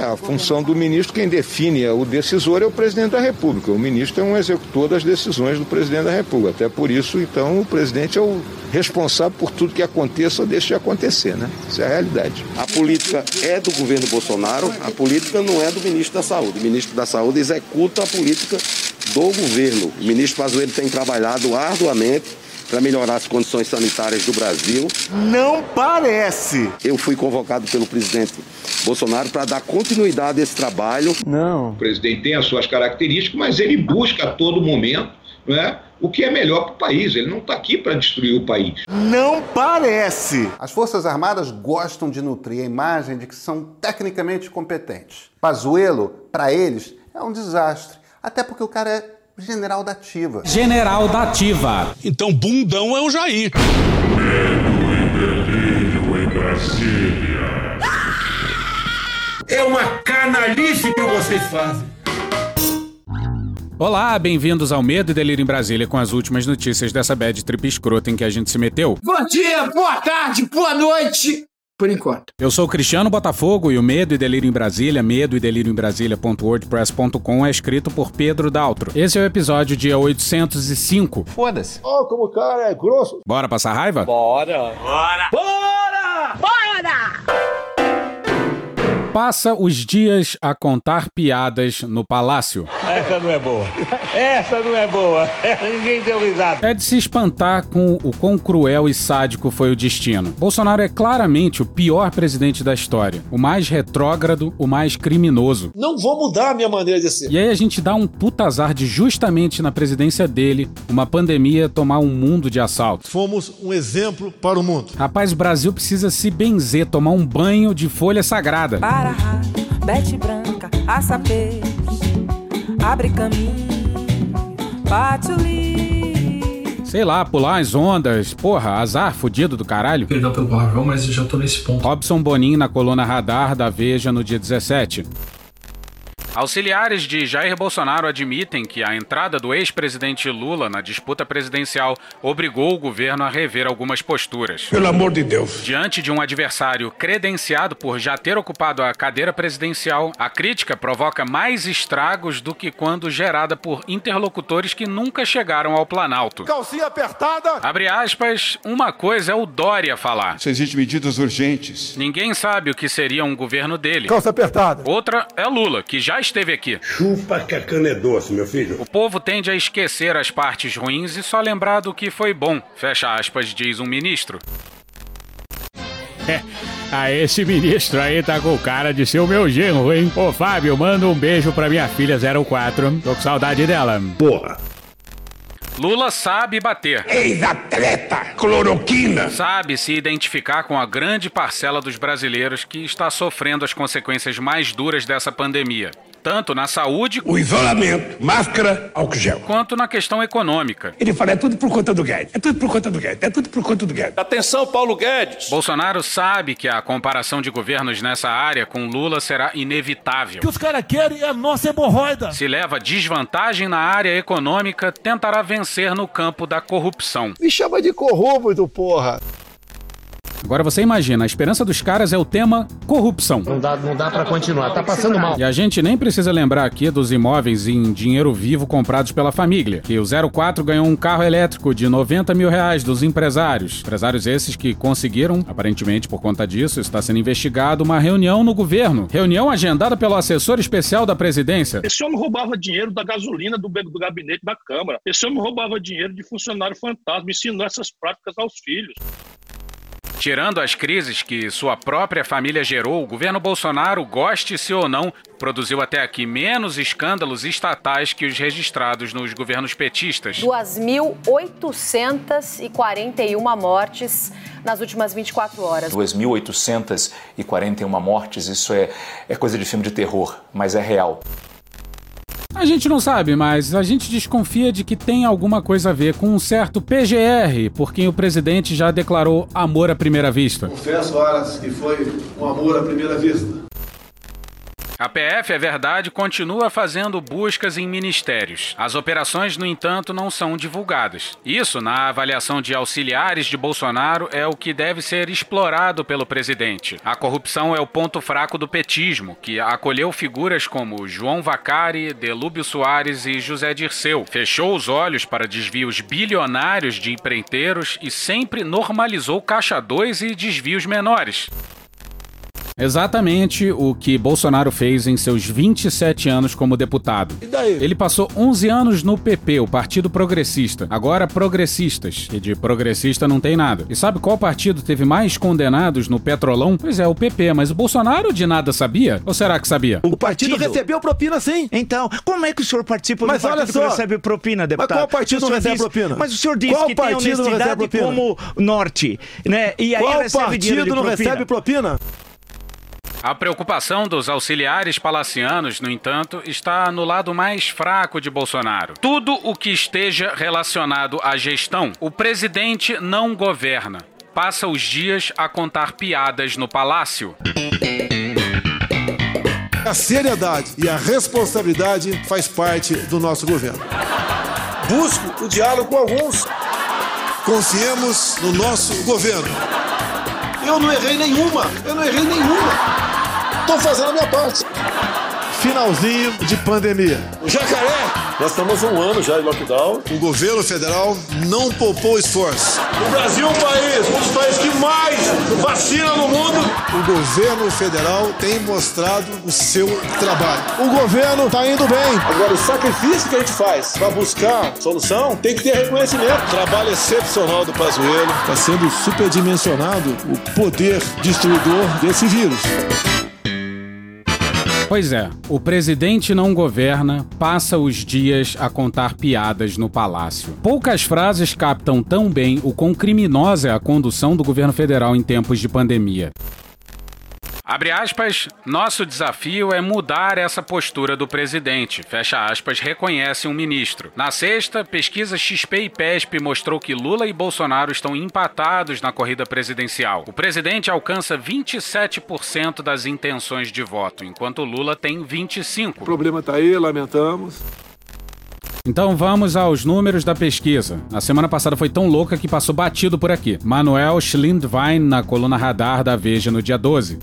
É, a função do ministro, quem define o decisor é o presidente da República. O ministro é um executor das decisões do presidente da República. Até por isso, então, o presidente é o responsável por tudo que aconteça ou deixe de acontecer, né? Isso é a realidade. A política é do governo Bolsonaro, a política não é do ministro da Saúde. O ministro da Saúde executa a política do governo. O ministro Pazuello tem trabalhado arduamente para melhorar as condições sanitárias do Brasil. Não parece! Eu fui convocado pelo presidente Bolsonaro para dar continuidade a esse trabalho. Não. O presidente tem as suas características, mas ele busca a todo momento não é, o que é melhor para o país. Ele não está aqui para destruir o país. Não parece! As Forças Armadas gostam de nutrir a imagem de que são tecnicamente competentes. Pazuello, para eles, é um desastre. Até porque o cara é general da ativa. General da ativa. Então, bundão é o Jair. Medo e delírio em Brasília. É uma canalice que vocês fazem. Olá, bem-vindos ao Medo e Delírio em Brasília com as últimas notícias dessa bad trip escrota em que a gente se meteu. Bom dia, boa tarde, boa noite. Por enquanto. Eu sou o Cristiano Botafogo e o Medo e Delírio em Brasília, medo e delírio em Brasília.wordpress.com é escrito por Pedro Daltro. Esse é o episódio dia 805. Foda-se. Ó, oh, como o cara é grosso. Bora passar raiva? Bora. Bora. Bora! Bora! Passa os dias a contar piadas no palácio. Essa não é boa. Essa não é boa. Ninguém deu risada. É de se espantar com o quão cruel e sádico foi o destino. Bolsonaro é claramente o pior presidente da história. O mais retrógrado, o mais criminoso. Não vou mudar a minha maneira de ser. E aí a gente dá um puta azar de justamente na presidência dele, uma pandemia tomar um mundo de assalto. Fomos um exemplo para o mundo. Rapaz, o Brasil precisa se benzer, tomar um banho de folha sagrada. Para bete branca, açapê, abre caminho, bate o li. Sei lá, pular as ondas. Porra, azar fudido do caralho. Perdão pelo palavrão, mas eu já tô nesse ponto. Robson Bonin na coluna Radar da Veja no dia 17. Auxiliares de Jair Bolsonaro admitem que a entrada do ex-presidente Lula na disputa presidencial obrigou o governo a rever algumas posturas. Pelo amor de Deus. Diante de um adversário credenciado por já ter ocupado a cadeira presidencial, a crítica provoca mais estragos do que quando gerada por interlocutores que nunca chegaram ao Planalto. Calcinha apertada. Abre aspas, uma coisa é o Dória falar. Se existem medidas urgentes. Ninguém sabe o que seria um governo dele. Calça apertada. Outra é Lula, que já esteve aqui. Chupa que a cana é doce, meu filho. O povo tende a esquecer as partes ruins e só lembrar do que foi bom. Fecha aspas, diz um ministro. É, ah, esse ministro aí tá com cara de ser o meu genro, hein? Ô, Fábio, manda um beijo pra minha filha 04. Tô com saudade dela. Porra. Lula sabe bater. Ex-atleta, cloroquina. Sabe se identificar com a grande parcela dos brasileiros que está sofrendo as consequências mais duras dessa pandemia. Tanto na saúde, o isolamento, máscara, álcool gel, quanto na questão econômica. Ele fala: é tudo por conta do Guedes, é tudo por conta do Guedes, é tudo por conta do Guedes. Atenção, Paulo Guedes. Bolsonaro sabe que a comparação de governos nessa área com Lula será inevitável. O que os caras querem é a nossa hemorroida. Se leva desvantagem na área econômica, tentará vencer no campo da corrupção. Me chama de corrupto, porra. Agora você imagina, a esperança dos caras é o tema corrupção. Não dá, não dá para continuar, tá passando mal. E a gente nem precisa lembrar aqui dos imóveis em dinheiro vivo comprados pela família. Que o 04 ganhou um carro elétrico de 90 mil reais dos empresários. Empresários esses que conseguiram, aparentemente por conta disso, está sendo investigado uma reunião no governo. Reunião agendada pelo assessor especial da presidência. Esse homem roubava dinheiro da gasolina do, do gabinete da Câmara. Esse homem roubava dinheiro de funcionário fantasma, ensinou essas práticas aos filhos. Tirando as crises que sua própria família gerou, o governo Bolsonaro, goste-se ou não, produziu até aqui menos escândalos estatais que os registrados nos governos petistas. 2.841 mortes nas últimas 24 horas. 2.841 mortes, isso é, é coisa de filme de terror, mas é real. A gente não sabe, mas a gente desconfia de que tem alguma coisa a ver com um certo PGR, por quem o presidente já declarou amor à primeira vista. Confesso, Aras, que foi um amor à primeira vista. A PF, é verdade, continua fazendo buscas em ministérios. As operações, no entanto, não são divulgadas. Isso, na avaliação de auxiliares de Bolsonaro, é o que deve ser explorado pelo presidente. A corrupção é o ponto fraco do petismo, que acolheu figuras como João Vacari, Delúbio Soares e José Dirceu, fechou os olhos para desvios bilionários de empreiteiros e sempre normalizou caixa 2 e desvios menores. Exatamente o que Bolsonaro fez em seus 27 anos como deputado. E daí? Ele passou 11 anos no PP, o Partido Progressista. Agora progressistas, que de progressista não tem nada. E sabe qual partido teve mais condenados no Petrolão? Pois é, o PP, mas o Bolsonaro de nada sabia? Ou será que sabia? O partido, recebeu propina sim. Então, como é que o senhor participa Mas do partido olha só. que recebe propina, deputado? qual partido não recebe diz- propina? Mas o senhor diz Qual que tem partido não recebe honestidade propina? como norte, né? E aí Qual recebe partido não propina. recebe propina? A preocupação dos auxiliares palacianos, no entanto, está no lado mais fraco de Bolsonaro. Tudo o que esteja relacionado à gestão, o presidente não governa. Passa os dias a contar piadas no palácio. A seriedade e a responsabilidade faz parte do nosso governo. Busco o diálogo com alguns. Confiemos no nosso governo. Eu não errei nenhuma. Eu não errei nenhuma. Tô fazendo a minha parte. Finalzinho de pandemia. O jacaré. Nós estamos um ano já de lockdown. O governo federal não poupou esforço. O Brasil é um país, um dos países que mais vacina no mundo. O governo federal tem mostrado o seu trabalho. O governo tá indo bem. Agora, o sacrifício que a gente faz para buscar solução tem que ter reconhecimento. Trabalho excepcional do Pazuello. Está sendo superdimensionado o poder destruidor desse vírus. Pois é, o presidente não governa, passa os dias a contar piadas no palácio. Poucas frases captam tão bem o quão criminosa é a condução do governo federal em tempos de pandemia. Abre aspas, nosso desafio é mudar essa postura do presidente. Fecha aspas, reconhece um ministro. Na sexta, pesquisa XP e PESP mostrou que Lula e Bolsonaro estão empatados na corrida presidencial. O presidente alcança 27% das intenções de voto, enquanto Lula tem 25%. O problema tá aí, lamentamos. Então vamos aos números da pesquisa. A semana passada foi tão louca que passou batido por aqui. Manuel Schlindwein na coluna Radar da Veja no dia 12.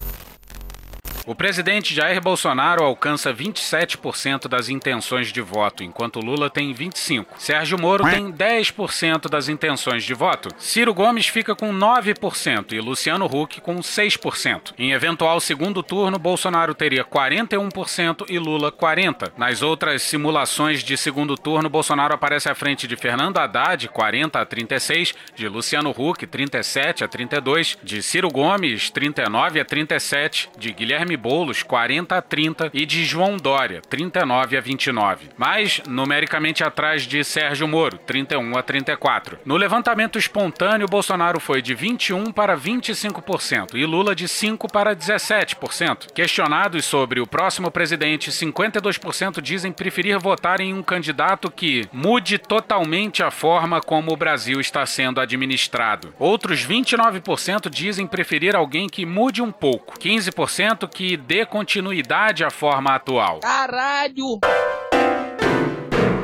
O presidente Jair Bolsonaro alcança 27% das intenções de voto, enquanto Lula tem 25%. Sérgio Moro tem 10% das intenções de voto. Ciro Gomes fica com 9% e Luciano Huck com 6%. Em eventual segundo turno, Bolsonaro teria 41% e Lula 40%. Nas outras simulações de segundo turno, Bolsonaro aparece à frente de Fernando Haddad, 40 a 36, de Luciano Huck, 37 a 32, de Ciro Gomes, 39 a 37, de Guilherme Boulos, 40 a 30 e de João Dória, 39 a 29. Mas numericamente atrás de Sérgio Moro, 31 a 34. No levantamento espontâneo, Bolsonaro foi de 21 para 25% e Lula de 5 para 17%. Questionados sobre o próximo presidente, 52% dizem preferir votar em um candidato que mude totalmente a forma como o Brasil está sendo administrado. Outros 29% dizem preferir alguém que mude um pouco. 15% que dê continuidade à forma atual. Caralho!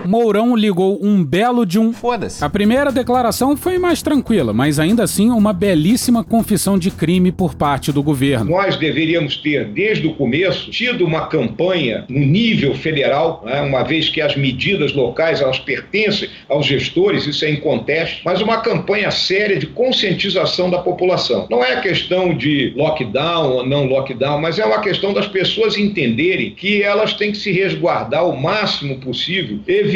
Mourão ligou um belo de um. Foda-se. A primeira declaração foi mais tranquila, mas ainda assim uma belíssima confissão de crime por parte do governo. Nós deveríamos ter, desde o começo, tido uma campanha no nível federal, né, uma vez que as medidas locais elas pertencem aos gestores, isso é inconteste, mas uma campanha séria de conscientização da população. Não é questão de lockdown ou não lockdown, mas é uma questão das pessoas entenderem que elas têm que se resguardar o máximo possível, evitando,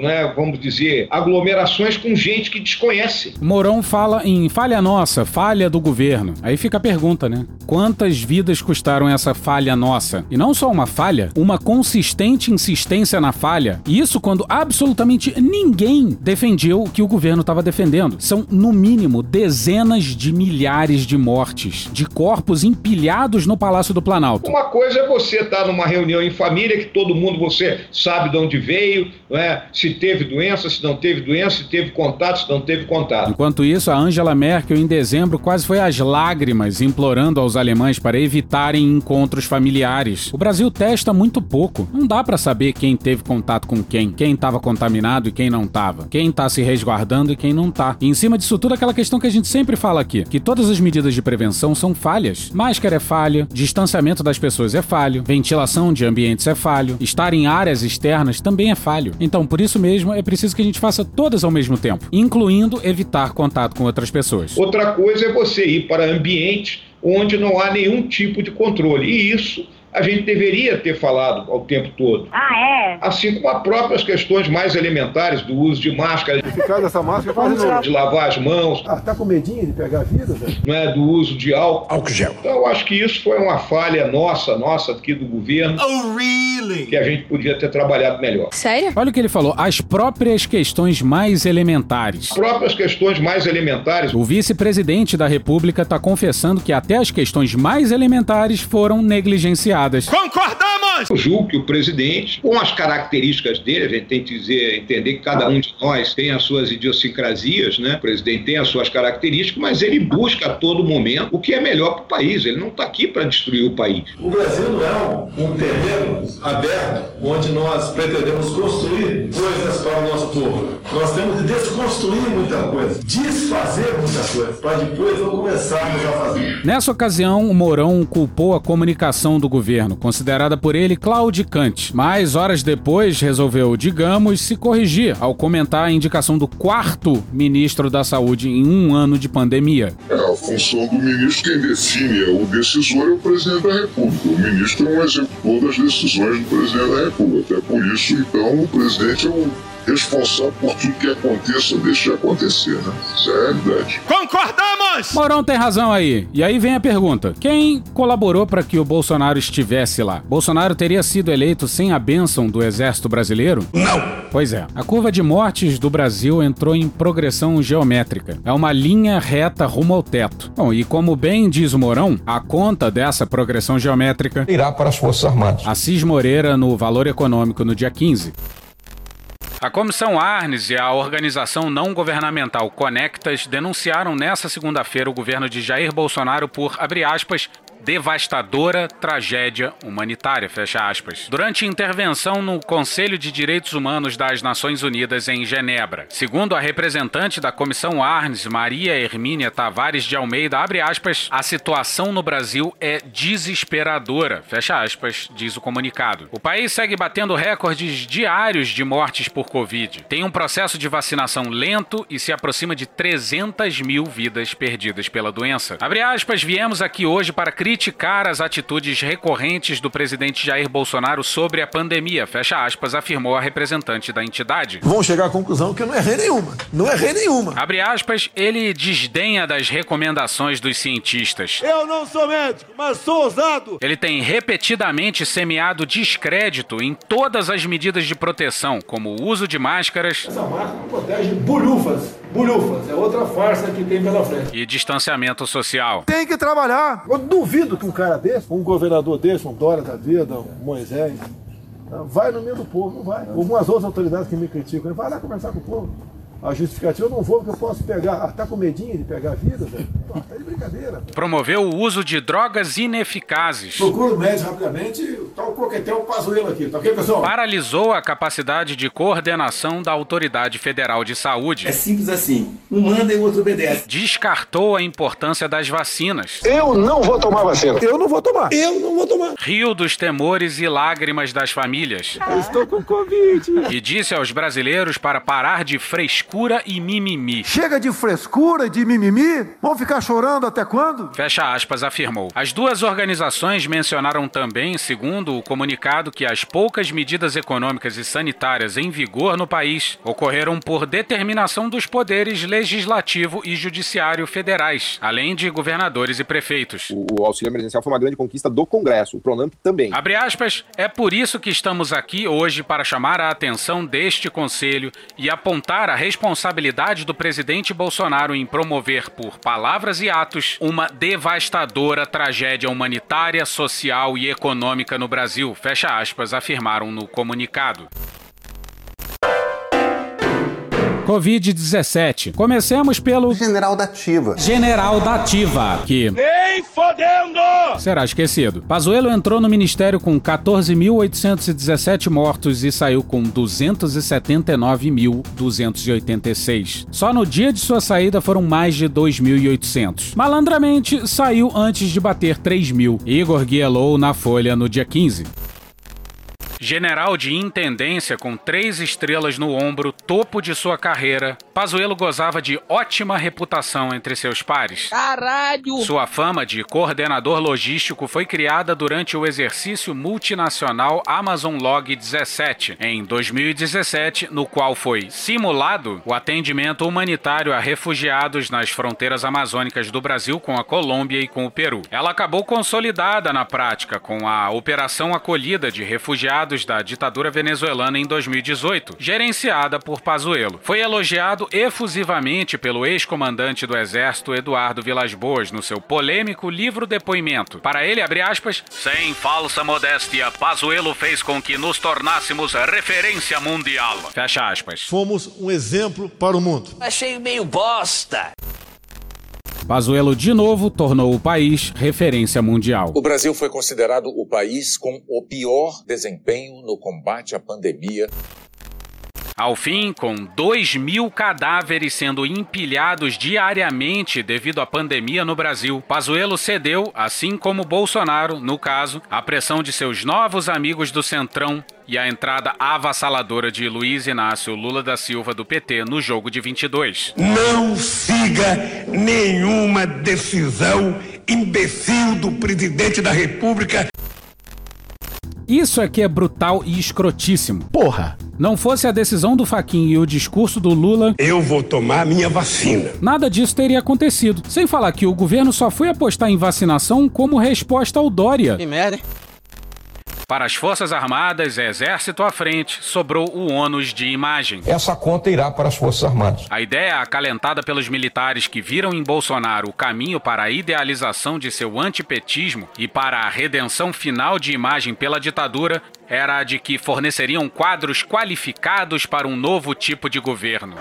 né, vamos dizer, aglomerações com gente que desconhece. Mourão fala em falha nossa, falha do governo. Aí fica a pergunta, né? Quantas vidas custaram essa falha nossa? E não só uma falha, uma consistente insistência na falha. E isso quando absolutamente ninguém defendeu o que o governo estava defendendo. São, no mínimo, dezenas de milhares de mortes, de corpos empilhados no Palácio do Planalto. Uma coisa é você estar numa reunião em família que todo mundo você sabe de onde veio, é? se teve doença, se não teve doença, se teve contato, se não teve contato. Enquanto isso, a Angela Merkel, em dezembro, quase foi às lágrimas, implorando aos alemães para evitarem encontros familiares. O Brasil testa muito pouco. Não dá para saber quem teve contato com quem, quem estava contaminado e quem não estava, quem está se resguardando e quem não está. E em cima disso tudo, aquela questão que a gente sempre fala aqui, que todas as medidas de prevenção são falhas. Máscara é falha, distanciamento das pessoas é falho, ventilação de ambientes é falho, estar em áreas externas também é falho. Então, por isso mesmo, é preciso que a gente faça todas ao mesmo tempo, incluindo evitar contato com outras pessoas. Outra coisa é você ir para ambientes onde não há nenhum tipo de controle. E isso a gente deveria ter falado ao tempo todo. Ah, é? Assim como as próprias questões mais elementares do uso de máscara, Eficaz dessa máscara quase não. de lavar as mãos, Ah, tá com medinho de pegar vírus, velho? não é, do uso de álcool. Álcool gel. Então eu acho que isso foi uma falha nossa, nossa aqui do governo, Oh, really? que a gente podia ter trabalhado melhor. Sério? Olha o que ele falou, as próprias questões mais elementares. As próprias questões mais elementares, O vice-presidente da República está confessando que até as questões mais elementares foram negligenciadas. Concordamos! Eu julgo que o presidente, com as características dele, a gente tem que dizer, entender que cada um de nós tem as suas idiosincrasias, né? O presidente tem as suas características, mas ele busca a todo momento o que é melhor para o país. Ele não está aqui para destruir o país. O Brasil não é um, um terreno aberto onde nós pretendemos construir coisas para o nosso povo. Nós temos que desconstruir muita coisa, desfazer muita coisa, para depois não começarmos a fazer. Nessa ocasião, o Mourão culpou a comunicação do governo, considerada por ele claudicante, mas horas depois resolveu, digamos, se corrigir ao comentar a indicação do quarto ministro da Saúde em um ano de pandemia. É, a função do ministro, quem define é o decisor é o presidente da República. O ministro é um executor das decisões do presidente da República. Até por isso, então, o presidente é o responsável por tudo que aconteça, deixe acontecer, né? Isso é a realidade. Concordamos! Mourão tem razão aí. E aí vem a pergunta: quem colaborou para que o Bolsonaro estivesse lá? Bolsonaro teria sido eleito sem a bênção do Exército Brasileiro? Não! Pois é. A curva de mortes do Brasil entrou em progressão geométrica. É uma linha reta rumo ao teto. Bom, e como bem diz o Mourão, a conta dessa progressão geométrica Irá para as Forças Armadas. Assis Moreira no Valor Econômico no dia 15. A Comissão Arnes e a organização não governamental Conectas denunciaram nesta segunda-feira o governo de Jair Bolsonaro por, aspas, devastadora tragédia humanitária, fecha aspas. Durante intervenção no Conselho de Direitos Humanos das Nações Unidas em Genebra. Segundo a representante da Comissão Arnes, Maria Hermínia Tavares de Almeida, abre aspas, a situação no Brasil é desesperadora, fecha aspas, diz o comunicado. O país segue batendo recordes diários de mortes por Covid. Tem um processo de vacinação lento e se aproxima de 300 mil vidas perdidas pela doença. Abre aspas, viemos aqui hoje para criticar as atitudes recorrentes do presidente Jair Bolsonaro sobre a pandemia, fecha aspas, afirmou a representante da entidade. Vão chegar à conclusão que eu não errei nenhuma. Não errei nenhuma. Abre aspas, ele desdenha das recomendações dos cientistas. Eu não sou médico, mas sou ousado. Ele tem repetidamente semeado descrédito em todas as medidas de proteção, como o uso de máscaras Essa máscara protege bolhufas. Bolhufas. É outra farsa que tem pela frente. e distanciamento social. Tem que trabalhar. Eu duvido que um cara desse, um governador desse, um Dória da vida, um Moisés, vai no meio do povo. Não vai. Algumas outras autoridades que me criticam, ele vai lá conversar com o povo. A justificativa eu não vou porque eu posso pegar. Ah, tá com medinho de pegar vírus, velho? Pô, Tá de brincadeira. velho. Promoveu o uso de drogas ineficazes. Procura o médico rapidamente. Tá o coquetel Pazuello aqui. Tá ok, pessoal? Paralisou a capacidade de coordenação da Autoridade Federal de Saúde. É simples assim. Um manda e o outro obedece. Descartou a importância das vacinas. Eu não vou tomar vacina. Eu não vou tomar. Eu não vou tomar. Riu dos temores e lágrimas das famílias. Eu estou com Covid. E disse aos brasileiros para parar de frescura e mimimi. Chega de frescura e de mimimi. Vão ficar chorando até quando? Fecha aspas, afirmou. As duas organizações mencionaram também, segundo o comunicado, que as poucas medidas econômicas e sanitárias em vigor no país ocorreram por determinação dos poderes legislativo e judiciário federais, além de governadores e prefeitos. O, o auxílio emergencial foi uma grande conquista do Congresso, o Pronamp também. Abre aspas, é por isso que estamos aqui hoje para chamar a atenção deste Conselho e apontar a responsabilidade do presidente Bolsonaro em promover, por palavras e atos, uma devastadora tragédia humanitária, social e econômica no Brasil. Fecha aspas, afirmaram no comunicado. Covid-17. Comecemos pelo General da Ativa. General da Ativa, que Nem fodendo! será esquecido. Pazuello entrou no ministério com 14.817 mortos e saiu com 279.286. Só no dia de sua saída foram mais de 2.800. Malandramente, saiu antes de bater 3 mil. Igor Guielou na Folha no dia 15. General de intendência com três estrelas no ombro, topo de sua carreira, Pazuello gozava de ótima reputação entre seus pares. Caralho! Sua fama de coordenador logístico foi criada durante o exercício multinacional Amazon Log 17, em 2017, no qual foi simulado o atendimento humanitário a refugiados nas fronteiras amazônicas do Brasil com a Colômbia e com o Peru. Ela acabou consolidada na prática com a Operação Acolhida de Refugiados da ditadura venezuelana em 2018, gerenciada por Pazuello. Foi elogiado efusivamente pelo ex-comandante do Exército Eduardo Vilas Boas no seu polêmico livro depoimento. Para ele, abre aspas, sem falsa modéstia, Pazuello fez com que nos tornássemos referência mundial. Fecha aspas. Fomos um exemplo para o mundo. Achei meio bosta. Pazuello de novo tornou o país referência mundial. O Brasil foi considerado o país com o pior desempenho no combate à pandemia. Ao fim, com 2 mil cadáveres sendo empilhados diariamente devido à pandemia no Brasil, Pazuello cedeu, assim como Bolsonaro, no caso, à pressão de seus novos amigos do Centrão e a entrada avassaladora de Luiz Inácio Lula da Silva do PT no jogo de 22. Não siga nenhuma decisão imbecil do presidente da República. Isso aqui é brutal e escrotíssimo. Porra! Não fosse a decisão do Faquin e o discurso do Lula, Eu vou tomar minha vacina. nada disso teria acontecido. Sem falar que o governo só foi apostar em vacinação como resposta ao Dória. Que merda, hein? Para as Forças Armadas, Exército à frente, sobrou o ônus de imagem. Essa conta irá para as Forças Armadas. A ideia acalentada pelos militares que viram em Bolsonaro o caminho para a idealização de seu antipetismo e para a redenção final de imagem pela ditadura era a de que forneceriam quadros qualificados para um novo tipo de governo.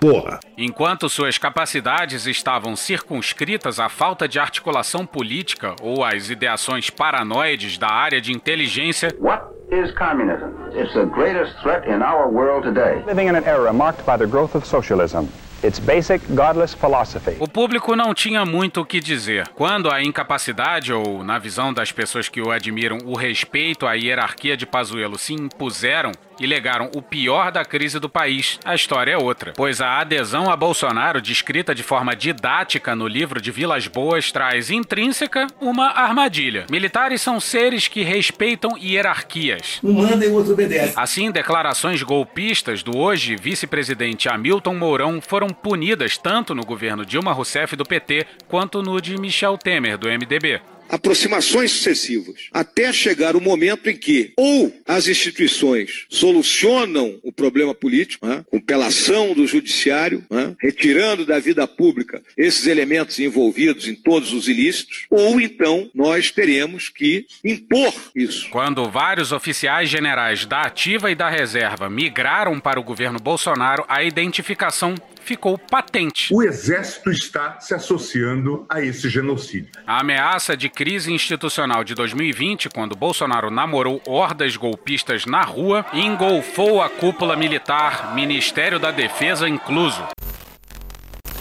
Porra. Enquanto suas capacidades estavam circunscritas à falta de articulação política ou às ideações paranoides da área de inteligência, What is communism? It's the greatest threat in our world today. Living in an era marked by the growth of socialism, its basic godless philosophy. o público não tinha muito o que dizer. Quando a incapacidade ou, na visão das pessoas que o admiram, o respeito à hierarquia de Pazuello se impuseram e legaram o pior da crise do país, a história é outra. Pois a adesão a Bolsonaro, descrita de forma didática no livro de Vilas Boas, traz intrínseca uma armadilha. Militares são seres que respeitam hierarquias. Um manda e o outro obedece. Assim, declarações golpistas do hoje vice-presidente Hamilton Mourão foram punidas tanto no governo Dilma Rousseff do PT quanto no de Michel Temer do MDB. Aproximações sucessivas, até chegar o momento em que ou as instituições solucionam o problema político, né, com pela ação do judiciário, né, retirando da vida pública esses elementos envolvidos em todos os ilícitos, ou então nós teremos que impor isso. Quando vários oficiais generais da ativa e da reserva migraram para o governo Bolsonaro, a identificação ficou patente. O Exército está se associando a esse genocídio. A ameaça de crise institucional de 2020, quando Bolsonaro namorou hordas golpistas na rua, engolfou a cúpula militar, Ministério da Defesa incluso.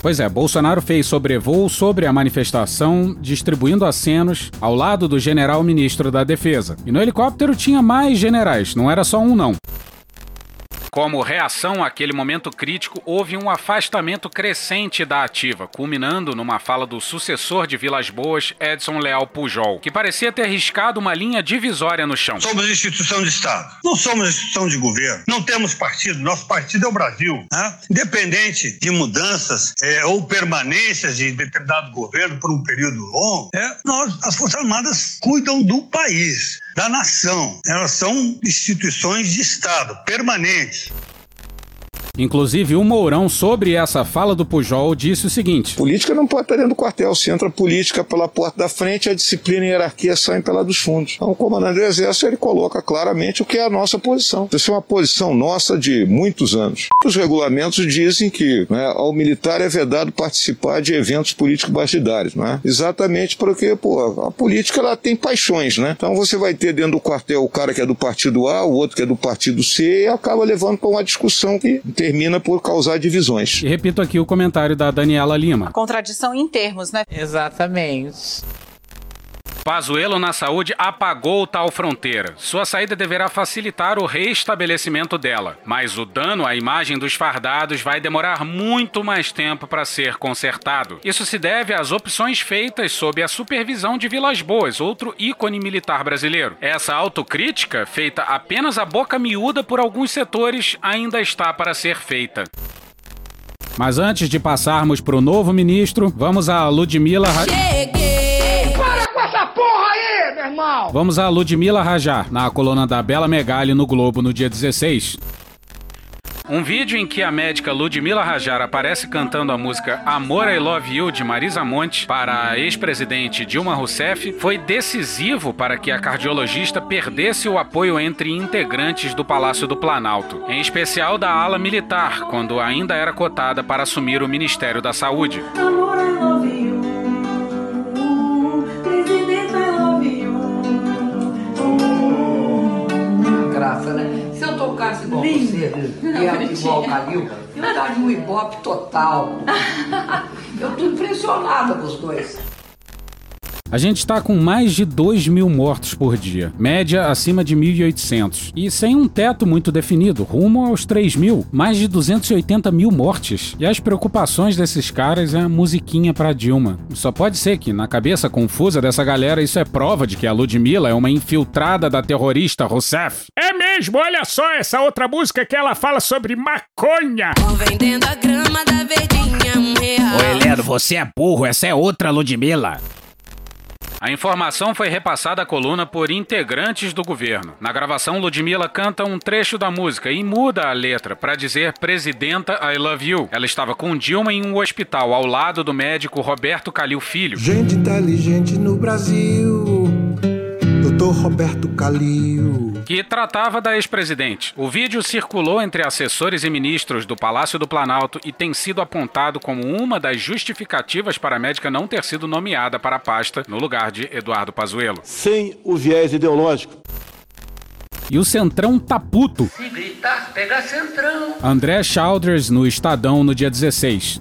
Pois é, Bolsonaro fez sobrevoo sobre a manifestação, distribuindo acenos ao lado do general ministro da Defesa. E no helicóptero tinha mais generais, não era só um não. Como reação àquele momento crítico, houve um afastamento crescente da ativa, culminando numa fala do sucessor de Vilas Boas, Edson Leal Pujol, que parecia ter riscado uma linha divisória no chão. Somos instituição de Estado, não somos instituição de governo, não temos partido, nosso partido é o Brasil. Né? Independente de mudanças é, ou permanências de determinado governo por um período longo, é, nós, as Forças Armadas cuidam do país, da nação. Elas são instituições de Estado, permanentes. Inclusive, o Mourão, sobre essa fala do Pujol, disse o seguinte: Política não pode estar dentro do quartel. Se entra política pela porta da frente, a disciplina e a hierarquia saem pela dos fundos. Então, o comandante do Exército ele coloca claramente o que é a nossa posição. Isso é uma posição nossa de muitos anos. Os regulamentos dizem que né, ao militar é vedado participar de eventos políticos partidários, né? Exatamente porque, pô, a política ela tem paixões, né? Então você vai ter dentro do quartel o cara que é do partido A, o outro que é do partido C, e acaba levando para uma discussão que termina por causar divisões. E repito aqui o comentário da Daniela Lima. Contradição em termos, né? Exatamente. Pazuello na saúde apagou tal fronteira. Sua saída deverá facilitar o reestabelecimento dela, mas o dano à imagem dos fardados vai demorar muito mais tempo para ser consertado. Isso se deve às opções feitas sob a supervisão de Vilas Boas, outro ícone militar brasileiro. Essa autocrítica, feita apenas a boca miúda por alguns setores, ainda está para ser feita. Mas antes de passarmos para o novo ministro, vamos a Ludmila. Ra- Vamos a Ludmila Rajar, na coluna da Bela Megali no Globo no dia 16. Um vídeo em que a médica Ludmila Rajar aparece cantando a música Amor I Love You de Marisa Monte para a ex-presidente Dilma Rousseff foi decisivo para que a cardiologista perdesse o apoio entre integrantes do Palácio do Planalto, em especial da ala militar, quando ainda era cotada para assumir o Ministério da Saúde. Amor, igual o Calil, eu daria um ibope total. Eu tô impressionada com os dois. A gente está com mais de 2 mil mortos por dia, média acima de 1.800. E sem um teto muito definido, rumo aos 3 mil, mais de 280 mil mortes. E as preocupações desses caras é a musiquinha pra Dilma. Só pode ser que, na cabeça confusa dessa galera, isso é prova de que a Ludmilla é uma infiltrada da terrorista Rousseff. É mesmo, olha só essa outra música que ela fala sobre maconha. Vendendo a grama da verdinha, um real. Ô Heleno, você é burro, essa é outra Ludmilla. A informação foi repassada à coluna por integrantes do governo. Na gravação, Ludmilla canta um trecho da música e muda a letra para dizer Presidenta, I love you. Ela estava com Dilma em um hospital ao lado do médico Roberto Calil Filho. Gente inteligente no Brasil, doutor Roberto Calil. que tratava da ex-presidente. O vídeo circulou entre assessores e ministros do Palácio do Planalto e tem sido apontado como uma das justificativas para a médica não ter sido nomeada para a pasta no lugar de Eduardo Pazuello. Sem o viés ideológico. E o Centrão tá puto. Se gritar, pega centrão. André Chalders no Estadão no dia 16.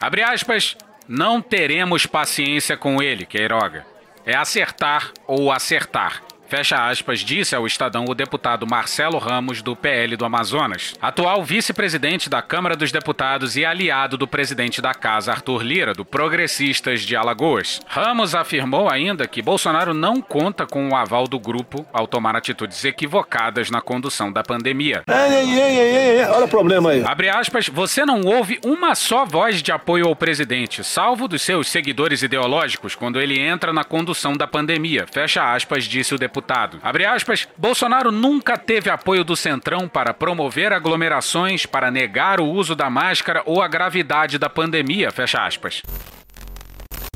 Abre aspas, não teremos paciência com ele, Queiroga. É acertar ou acertar. Fecha aspas, disse ao Estadão o deputado Marcelo Ramos, do PL do Amazonas, atual vice-presidente da Câmara dos Deputados e aliado do presidente da Casa, Arthur Lira, do Progressistas de Alagoas. Ramos afirmou ainda que Bolsonaro não conta com o aval do grupo ao tomar atitudes equivocadas na condução da pandemia. Ei, ei, ei, ei, olha o problema aí. Abre aspas, você não ouve uma só voz de apoio ao presidente, salvo dos seus seguidores ideológicos, quando ele entra na condução da pandemia. Fecha aspas, disse o deputado. Abre aspas, Bolsonaro nunca teve apoio do Centrão para promover aglomerações, para negar o uso da máscara ou a gravidade da pandemia. Fecha aspas.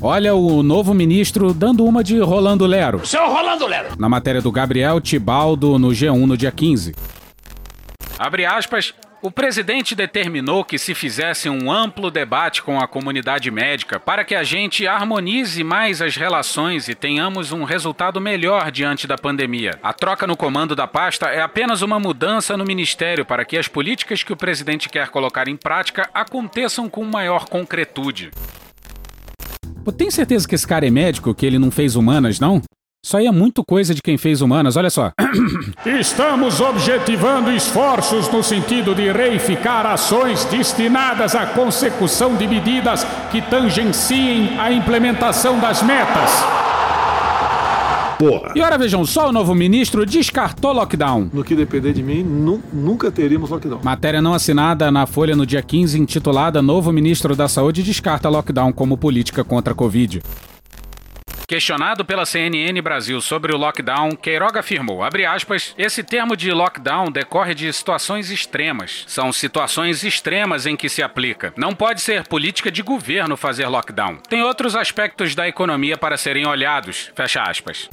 Olha o novo ministro dando uma de Rolando Lero. Seu Rolando Lero. Na matéria do Gabriel Tibaldo no G1 no dia 15. Abre aspas. O presidente determinou que se fizesse um amplo debate com a comunidade médica para que a gente harmonize mais as relações e tenhamos um resultado melhor diante da pandemia. A troca no comando da pasta é apenas uma mudança no ministério para que as políticas que o presidente quer colocar em prática aconteçam com maior concretude. Tem certeza que esse cara é médico, que ele não fez humanas, não? Isso aí é muito coisa de quem fez humanas, olha só. Estamos objetivando esforços no sentido de reificar ações destinadas à consecução de medidas que tangenciem a implementação das metas. Porra. E ora vejam só, o novo ministro descartou lockdown. No que depender de mim, nu nunca teríamos lockdown. Matéria não assinada na Folha no dia 15, intitulada Novo Ministro da Saúde descarta lockdown como política contra a Covid. Questionado pela CNN Brasil sobre o lockdown, Queiroga afirmou, aspas, esse termo de lockdown decorre de situações extremas. São situações extremas em que se aplica. Não pode ser política de governo fazer lockdown. Tem outros aspectos da economia para serem olhados. Fecha aspas.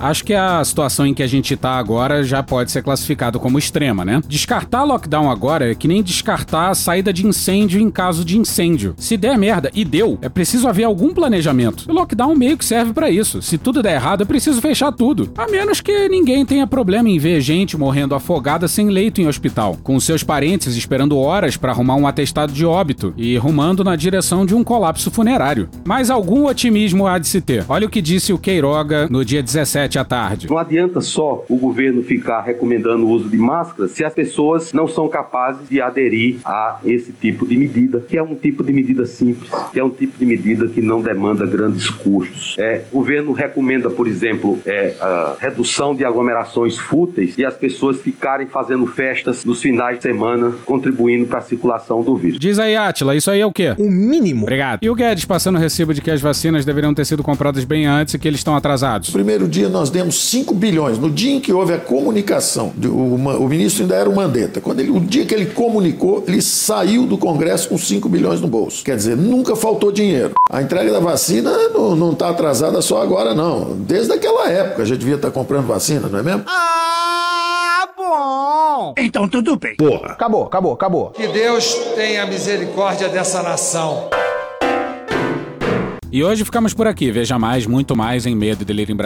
Acho que a situação em que a gente tá agora já pode ser classificado como extrema, né? Descartar lockdown agora é que nem descartar a saída de incêndio em caso de incêndio. Se der merda e deu, é preciso haver algum planejamento. O lockdown meio que serve para isso. Se tudo der errado, é preciso fechar tudo. A menos que ninguém tenha problema em ver gente morrendo afogada sem leito em hospital, com seus parentes esperando horas para arrumar um atestado de óbito e rumando na direção de um colapso funerário. Mas algum otimismo há de se ter. Olha o que disse o Queiroga no dia 17 à tarde. Não adianta só o governo ficar recomendando o uso de máscaras se as pessoas não são capazes de aderir a esse tipo de medida, que é um tipo de medida simples, que é um tipo de medida que não demanda grandes custos. É, o governo recomenda, por exemplo, é, a redução de aglomerações fúteis e as pessoas ficarem fazendo festas nos finais de semana, contribuindo para a circulação do vírus. Diz aí, Atila, isso aí é o quê? O mínimo. Obrigado. E o Guedes passando o recibo de que as vacinas deveriam ter sido compradas bem antes e que eles estão atrasados? Primeiro dia nós demos 5 bilhões. No dia em que houve a comunicação, o, ministro ainda era o Mandetta. Quando ele, o dia que ele comunicou, ele saiu do Congresso com 5 bilhões no bolso. Quer dizer, nunca faltou dinheiro. A entrega da vacina não está atrasada só agora, não. Desde aquela época a gente devia estar comprando vacina, não é mesmo? Ah, bom! Então tudo bem. Porra. Acabou, acabou, acabou. Que Deus tenha misericórdia dessa nação. E hoje ficamos por aqui. Veja mais, muito mais em medo em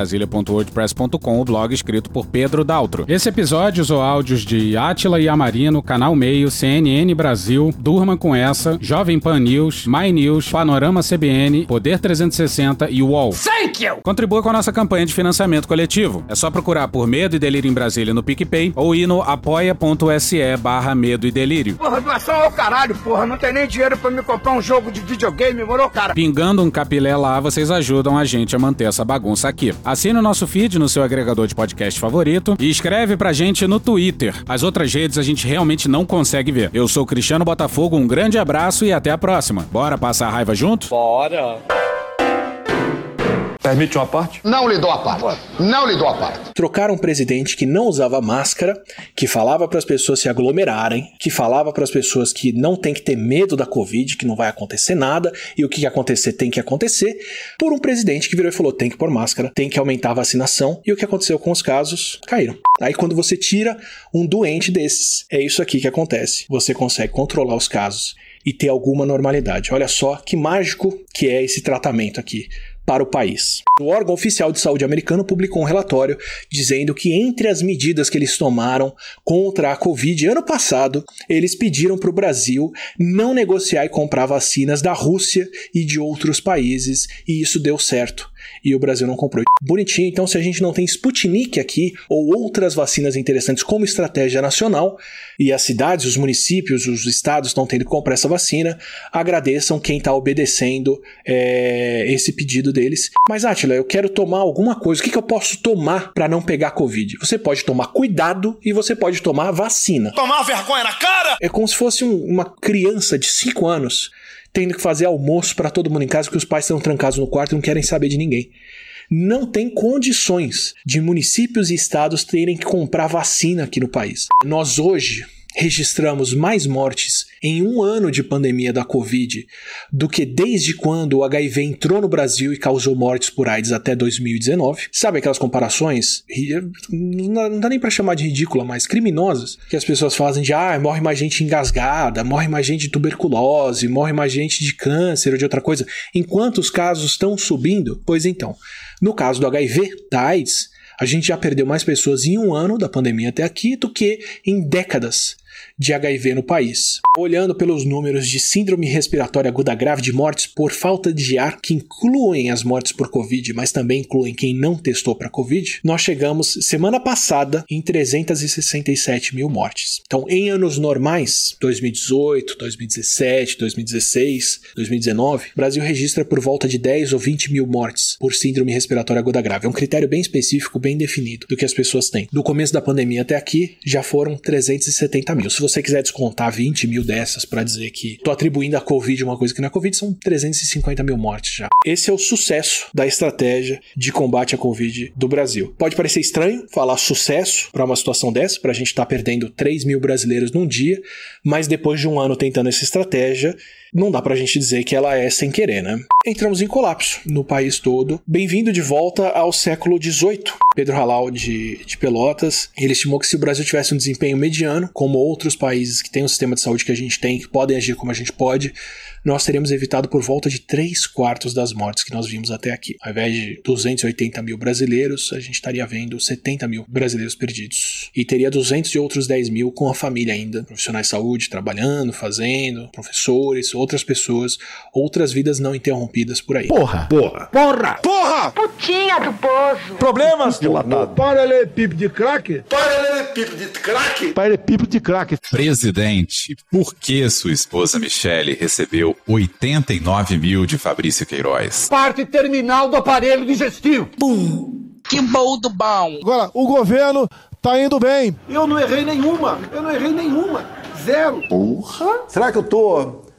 o blog escrito por Pedro Daltro. Esse episódio usou áudios de Átila e Amarino, Canal Meio, CNN Brasil, Durma com Essa, Jovem Pan News, My News, Panorama CBN, Poder 360 e UOL. Thank you! Contribua com a nossa campanha de financiamento coletivo. É só procurar por Medo e Delírio em Brasília no PicPay ou ir no apoia.se barra Medo e Delírio. Porra, doação ao caralho, porra. Não tem nem dinheiro pra me comprar um jogo de videogame, morou, cara? Pingando um capilé lá, vocês ajudam a gente a manter essa bagunça aqui. Assine o nosso feed no seu agregador de podcast favorito e escreve pra gente no Twitter. As outras redes a gente realmente não consegue ver. Eu sou Cristiano Botafogo, um grande abraço e até a próxima. Bora passar a raiva junto? Bora. Permite uma parte? Não lhe dou a parte. Não lhe dou a parte. Trocaram um presidente que não usava máscara, que falava para as pessoas se aglomerarem, que falava para as pessoas que não tem que ter medo da Covid, que não vai acontecer nada e o que acontecer tem que acontecer, por um presidente que virou e falou: tem que pôr máscara, tem que aumentar a vacinação. E o que aconteceu com os casos? Caíram. Aí quando você tira um doente desses, é isso aqui que acontece. Você consegue controlar os casos e ter alguma normalidade. Olha só que mágico que é esse tratamento aqui para o país. O órgão oficial de saúde americano publicou um relatório dizendo que entre as medidas que eles tomaram contra a Covid ano passado, eles pediram para o Brasil não negociar e comprar vacinas da Rússia e de outros países, e isso deu certo. E o Brasil não comprou. Bonitinho, então, se a gente não tem Sputnik aqui ou outras vacinas interessantes como estratégia nacional, e as cidades, os municípios, os estados estão tendo que comprar essa vacina, agradeçam quem está obedecendo é, esse pedido deles. Mas, Atila, eu quero tomar alguma coisa. O que, que eu posso tomar para não pegar Covid? Você pode tomar cuidado e você pode tomar vacina. Tomar vergonha na cara? É como se fosse um- uma criança de 5 anos tendo que fazer almoço para todo mundo em casa porque os pais estão trancados no quarto e não querem saber de ninguém. Não tem condições de municípios e estados terem que comprar vacina aqui no país. Nós hoje registramos mais mortes em um ano de pandemia da Covid do que desde quando o HIV entrou no Brasil e causou mortes por AIDS até 2019. Sabe aquelas comparações? Não dá nem pra chamar de ridícula, mas criminosas, que as pessoas fazem de ah, morre mais gente engasgada, morre mais gente de tuberculose, morre mais gente de câncer ou de outra coisa, enquanto os casos estão subindo. Pois então, no caso do HIV, da AIDS, a gente já perdeu mais pessoas em um ano da pandemia até aqui do que em décadas de HIV no país. Olhando pelos números de síndrome respiratória aguda grave de mortes por falta de ar, que incluem as mortes por Covid, mas também incluem quem não testou para Covid, nós chegamos semana passada em 367 mil mortes. Então, em anos normais, 2018, 2017, 2016, 2019, o Brasil registra por volta de 10 ou 20 mil mortes por síndrome respiratória aguda grave. É um critério bem específico, bem definido do que as pessoas têm. Do começo da pandemia até aqui, já foram 370 mil. Se você quiser descontar 20 mil dessas para dizer que tô atribuindo a Covid uma coisa que não é Covid, são 350 mil mortes já. Esse é o sucesso da estratégia de combate à Covid do Brasil. Pode parecer estranho falar sucesso para uma situação dessa, para a gente estar tá perdendo 3 mil brasileiros num dia, mas depois de um ano tentando essa estratégia, não dá pra gente dizer que ela é sem querer, né? Entramos em colapso no país todo. Bem-vindo de volta ao século XVIII. Pedro Halal de, de Pelotas, ele estimou que se o Brasil tivesse um desempenho mediano, como outros países que têm o sistema de saúde que a gente tem, que podem agir como a gente pode, nós teríamos evitado por volta de 3 quartos das mortes que nós vimos até aqui. Ao invés de 280 mil brasileiros, a gente estaria vendo 70 mil brasileiros perdidos. E teria 200 e outros 10 mil com a família ainda. Profissionais de saúde trabalhando, fazendo, professores, outras pessoas, outras vidas não interrompidas por aí. Porra! Porra! Porra! Porra! Putinha do poço. Problemas no paralelepípedo de crack? Paralelepípedo de crack? Paralelepípedo de crack. Presidente, por que sua esposa Michele recebeu 89 mil de Fabrício Queiroz? Parte terminal do aparelho digestivo. Pum. Que bom do bom. Agora, o governo tá indo bem. Eu não errei nenhuma. Eu não errei nenhuma. Zero. Porra! Será que eu tô